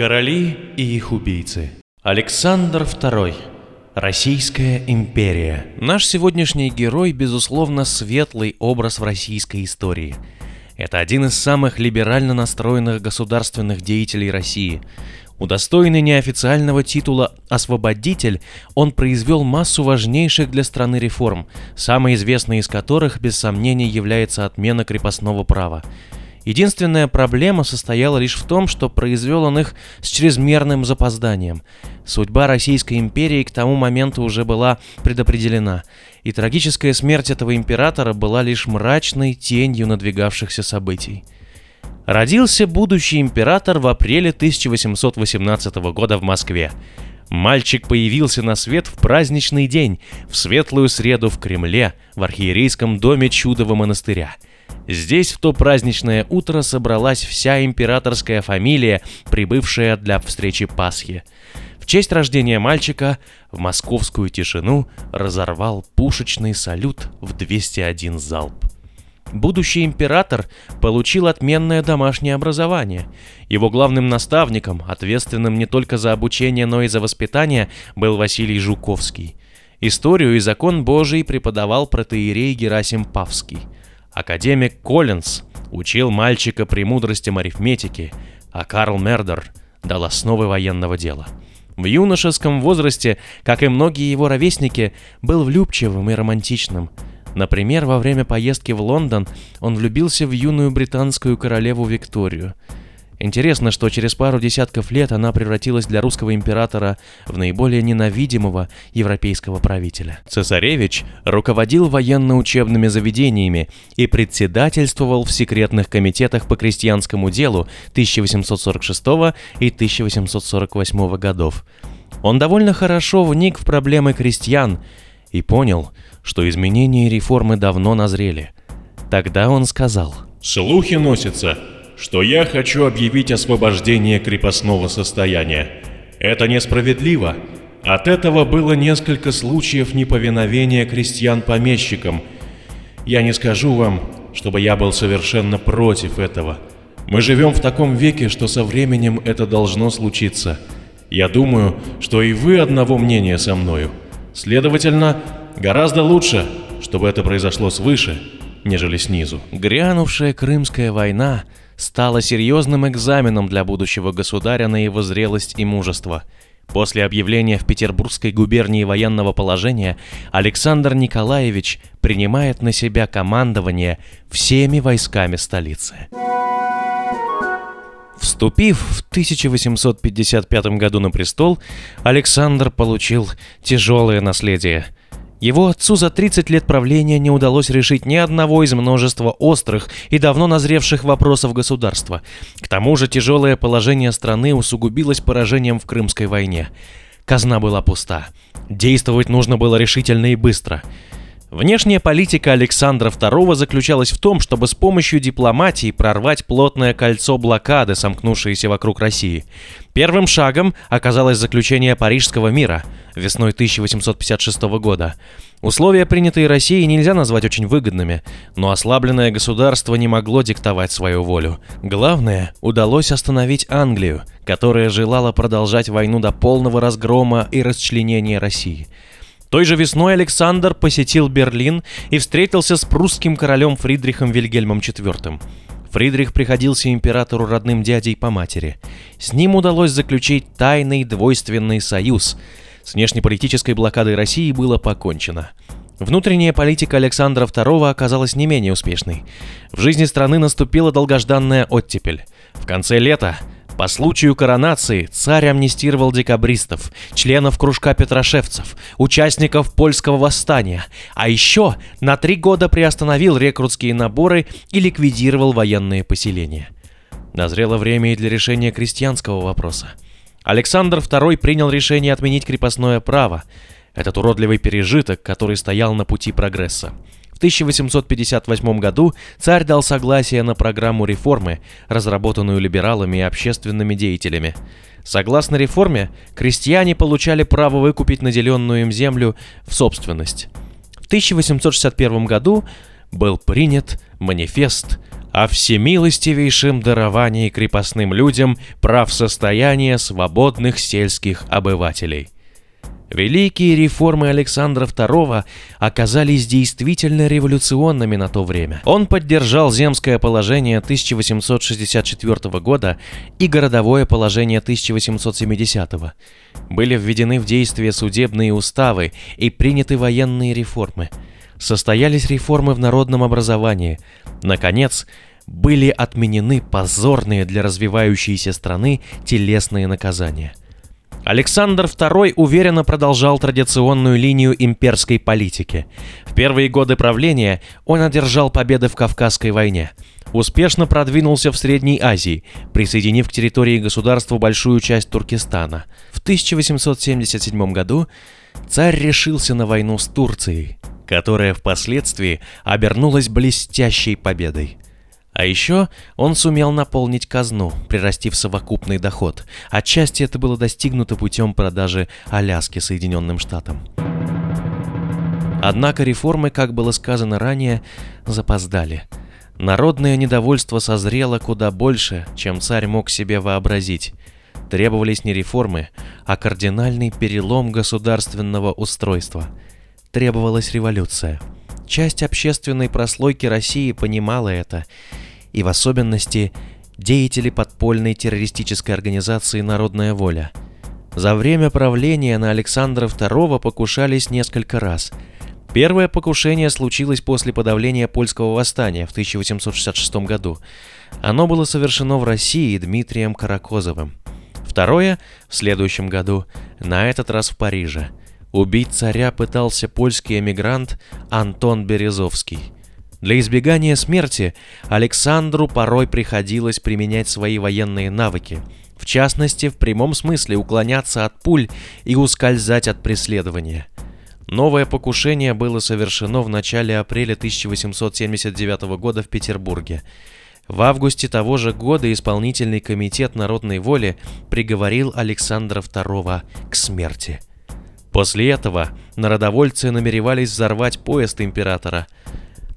Короли и их убийцы. Александр II. Российская империя. Наш сегодняшний герой, безусловно, светлый образ в российской истории. Это один из самых либерально настроенных государственных деятелей России. Удостоенный неофициального титула «освободитель», он произвел массу важнейших для страны реформ, самой известной из которых, без сомнения, является отмена крепостного права. Единственная проблема состояла лишь в том, что произвел он их с чрезмерным запозданием. Судьба Российской империи к тому моменту уже была предопределена, и трагическая смерть этого императора была лишь мрачной тенью надвигавшихся событий. Родился будущий император в апреле 1818 года в Москве. Мальчик появился на свет в праздничный день, в светлую среду в Кремле, в архиерейском доме Чудового монастыря – Здесь в то праздничное утро собралась вся императорская фамилия, прибывшая для встречи Пасхи. В честь рождения мальчика в московскую тишину разорвал пушечный салют в 201 залп. Будущий император получил отменное домашнее образование. Его главным наставником, ответственным не только за обучение, но и за воспитание, был Василий Жуковский. Историю и закон Божий преподавал протеерей Герасим Павский – Академик Коллинз учил мальчика премудростям арифметики, а Карл Мердер дал основы военного дела. В юношеском возрасте, как и многие его ровесники, был влюбчивым и романтичным. Например, во время поездки в Лондон он влюбился в юную британскую королеву Викторию – Интересно, что через пару десятков лет она превратилась для русского императора в наиболее ненавидимого европейского правителя. Цесаревич руководил военно-учебными заведениями и председательствовал в секретных комитетах по крестьянскому делу 1846 и 1848 годов. Он довольно хорошо вник в проблемы крестьян и понял, что изменения и реформы давно назрели. Тогда он сказал «Слухи носятся, что я хочу объявить освобождение крепостного состояния. Это несправедливо. От этого было несколько случаев неповиновения крестьян-помещикам. Я не скажу вам, чтобы я был совершенно против этого. Мы живем в таком веке, что со временем это должно случиться. Я думаю, что и вы одного мнения со мною. Следовательно, гораздо лучше, чтобы это произошло свыше, нежели снизу. Грянувшая Крымская война стало серьезным экзаменом для будущего государя на его зрелость и мужество. После объявления в Петербургской губернии военного положения Александр Николаевич принимает на себя командование всеми войсками столицы. Вступив в 1855 году на престол, Александр получил тяжелое наследие – его отцу за 30 лет правления не удалось решить ни одного из множества острых и давно назревших вопросов государства. К тому же тяжелое положение страны усугубилось поражением в Крымской войне. Казна была пуста. Действовать нужно было решительно и быстро – Внешняя политика Александра II заключалась в том, чтобы с помощью дипломатии прорвать плотное кольцо блокады, сомкнувшееся вокруг России. Первым шагом оказалось заключение Парижского мира весной 1856 года. Условия, принятые Россией, нельзя назвать очень выгодными, но ослабленное государство не могло диктовать свою волю. Главное, удалось остановить Англию, которая желала продолжать войну до полного разгрома и расчленения России – той же весной Александр посетил Берлин и встретился с прусским королем Фридрихом Вильгельмом IV. Фридрих приходился императору родным дядей по матери. С ним удалось заключить тайный двойственный союз. С внешнеполитической блокадой России было покончено. Внутренняя политика Александра II оказалась не менее успешной. В жизни страны наступила долгожданная оттепель. В конце лета по случаю коронации царь амнистировал декабристов, членов кружка петрошевцев, участников польского восстания, а еще на три года приостановил рекрутские наборы и ликвидировал военные поселения. Назрело время и для решения крестьянского вопроса. Александр II принял решение отменить крепостное право, этот уродливый пережиток, который стоял на пути прогресса. 1858 году царь дал согласие на программу реформы, разработанную либералами и общественными деятелями. Согласно реформе, крестьяне получали право выкупить наделенную им землю в собственность. В 1861 году был принят манифест о всемилостивейшем даровании крепостным людям прав состояния свободных сельских обывателей – Великие реформы Александра II оказались действительно революционными на то время. Он поддержал земское положение 1864 года и городовое положение 1870. Были введены в действие судебные уставы и приняты военные реформы. Состоялись реформы в народном образовании. Наконец, были отменены позорные для развивающейся страны телесные наказания. Александр II уверенно продолжал традиционную линию имперской политики. В первые годы правления он одержал победы в Кавказской войне, успешно продвинулся в Средней Азии, присоединив к территории государства большую часть Туркестана. В 1877 году царь решился на войну с Турцией, которая впоследствии обернулась блестящей победой. А еще он сумел наполнить казну, прирастив совокупный доход. Отчасти это было достигнуто путем продажи Аляски Соединенным Штатам. Однако реформы, как было сказано ранее, запоздали. Народное недовольство созрело куда больше, чем царь мог себе вообразить. Требовались не реформы, а кардинальный перелом государственного устройства. Требовалась революция – Часть общественной прослойки России понимала это, и в особенности деятели подпольной террористической организации «Народная воля». За время правления на Александра II покушались несколько раз. Первое покушение случилось после подавления польского восстания в 1866 году. Оно было совершено в России Дмитрием Каракозовым. Второе – в следующем году, на этот раз в Париже – Убить царя пытался польский эмигрант Антон Березовский. Для избегания смерти Александру порой приходилось применять свои военные навыки, в частности, в прямом смысле уклоняться от пуль и ускользать от преследования. Новое покушение было совершено в начале апреля 1879 года в Петербурге. В августе того же года исполнительный комитет народной воли приговорил Александра II к смерти – После этого народовольцы намеревались взорвать поезд императора,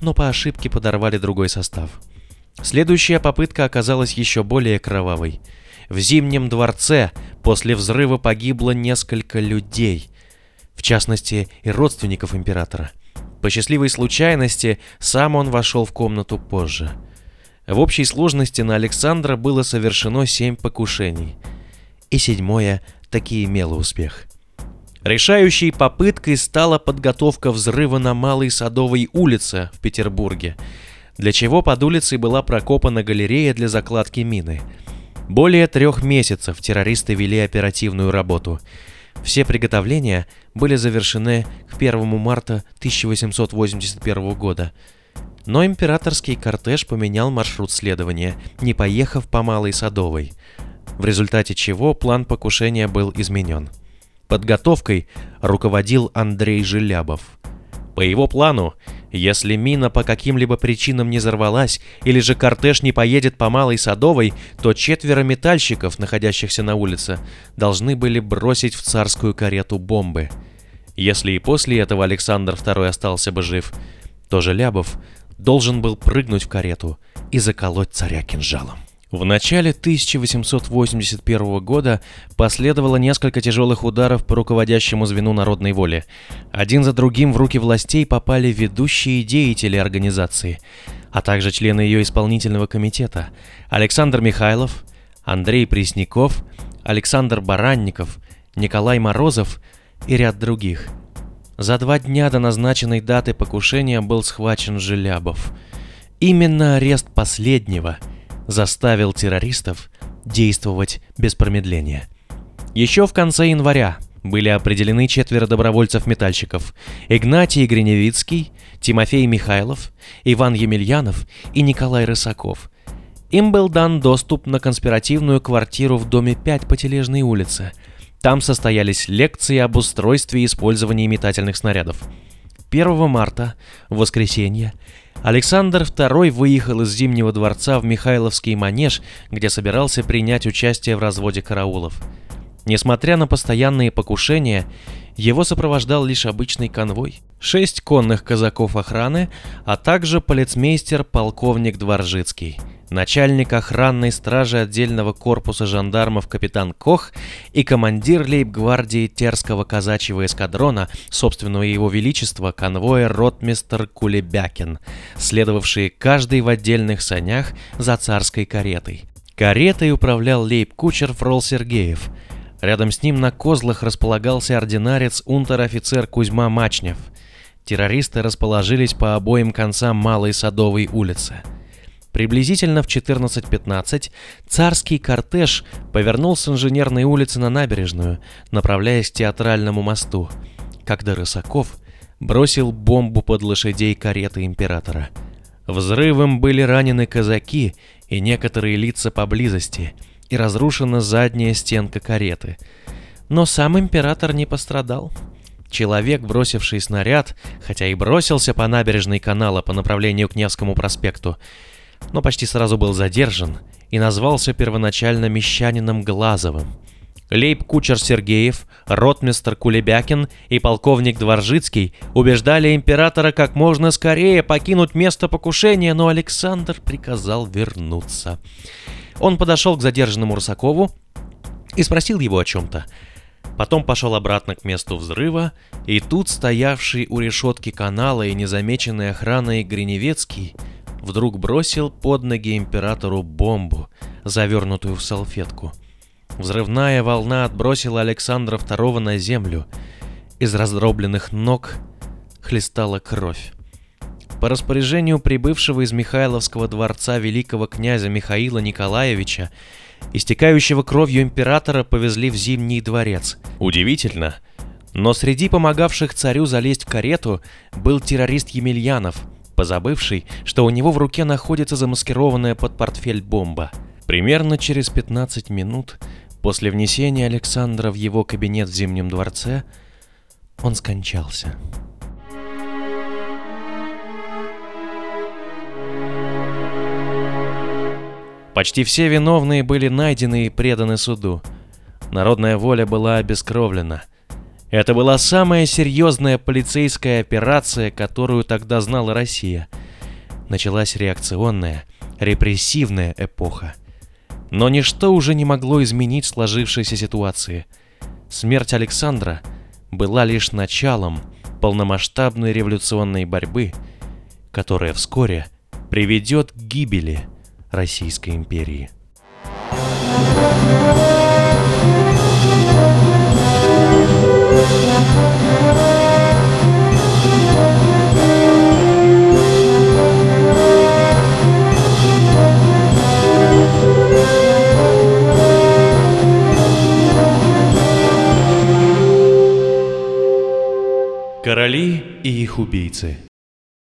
но по ошибке подорвали другой состав. Следующая попытка оказалась еще более кровавой. В Зимнем дворце после взрыва погибло несколько людей, в частности и родственников императора. По счастливой случайности сам он вошел в комнату позже. В общей сложности на Александра было совершено семь покушений, и седьмое таки имело успех – Решающей попыткой стала подготовка взрыва на Малой Садовой улице в Петербурге, для чего под улицей была прокопана галерея для закладки мины. Более трех месяцев террористы вели оперативную работу. Все приготовления были завершены к 1 марта 1881 года. Но императорский кортеж поменял маршрут следования, не поехав по Малой Садовой, в результате чего план покушения был изменен. Подготовкой руководил Андрей Желябов. По его плану, если мина по каким-либо причинам не взорвалась или же кортеж не поедет по Малой Садовой, то четверо метальщиков, находящихся на улице, должны были бросить в царскую карету бомбы. Если и после этого Александр II остался бы жив, то Желябов должен был прыгнуть в карету и заколоть царя кинжалом. В начале 1881 года последовало несколько тяжелых ударов по руководящему звену народной воли. Один за другим в руки властей попали ведущие деятели организации, а также члены ее исполнительного комитета Александр Михайлов, Андрей Пресняков, Александр Баранников, Николай Морозов и ряд других. За два дня до назначенной даты покушения был схвачен Желябов. Именно арест последнего – заставил террористов действовать без промедления. Еще в конце января были определены четверо добровольцев-метальщиков – Игнатий Гриневицкий, Тимофей Михайлов, Иван Емельянов и Николай Рысаков. Им был дан доступ на конспиративную квартиру в доме 5 по Тележной улице. Там состоялись лекции об устройстве и использовании метательных снарядов. 1 марта, в воскресенье, Александр II выехал из Зимнего дворца в Михайловский манеж, где собирался принять участие в разводе караулов. Несмотря на постоянные покушения, его сопровождал лишь обычный конвой – шесть конных казаков охраны, а также полицмейстер полковник Дворжицкий, начальник охранной стражи отдельного корпуса жандармов капитан Кох и командир лейб-гвардии Терского казачьего эскадрона, собственного его величества, конвоя ротмистер Кулебякин, следовавшие каждый в отдельных санях за царской каретой. Каретой управлял лейб-кучер Фрол Сергеев. Рядом с ним на козлах располагался ординарец унтер-офицер Кузьма Мачнев. Террористы расположились по обоим концам Малой Садовой улицы. Приблизительно в 14.15 царский кортеж повернул с инженерной улицы на набережную, направляясь к театральному мосту, когда Рысаков бросил бомбу под лошадей кареты императора. Взрывом были ранены казаки и некоторые лица поблизости, и разрушена задняя стенка кареты. Но сам император не пострадал. Человек, бросивший снаряд, хотя и бросился по набережной канала по направлению к Невскому проспекту, но почти сразу был задержан и назвался первоначально мещанином Глазовым. Лейб-кучер Сергеев, ротмистр Кулебякин и полковник Дворжицкий убеждали императора как можно скорее покинуть место покушения, но Александр приказал вернуться. Он подошел к задержанному Русакову и спросил его о чем-то. Потом пошел обратно к месту взрыва, и тут стоявший у решетки канала и незамеченный охраной Гриневецкий вдруг бросил под ноги императору бомбу, завернутую в салфетку. Взрывная волна отбросила Александра II на землю. Из раздробленных ног хлестала кровь. По распоряжению прибывшего из Михайловского дворца великого князя Михаила Николаевича, истекающего кровью императора повезли в Зимний дворец. Удивительно, но среди помогавших царю залезть в карету был террорист Емельянов, позабывший, что у него в руке находится замаскированная под портфель бомба. Примерно через 15 минут после внесения Александра в его кабинет в Зимнем дворце он скончался. Почти все виновные были найдены и преданы суду. Народная воля была обескровлена. Это была самая серьезная полицейская операция, которую тогда знала Россия. Началась реакционная, репрессивная эпоха. Но ничто уже не могло изменить сложившейся ситуации. Смерть Александра была лишь началом полномасштабной революционной борьбы, которая вскоре приведет к гибели – Российской империи. Короли и их убийцы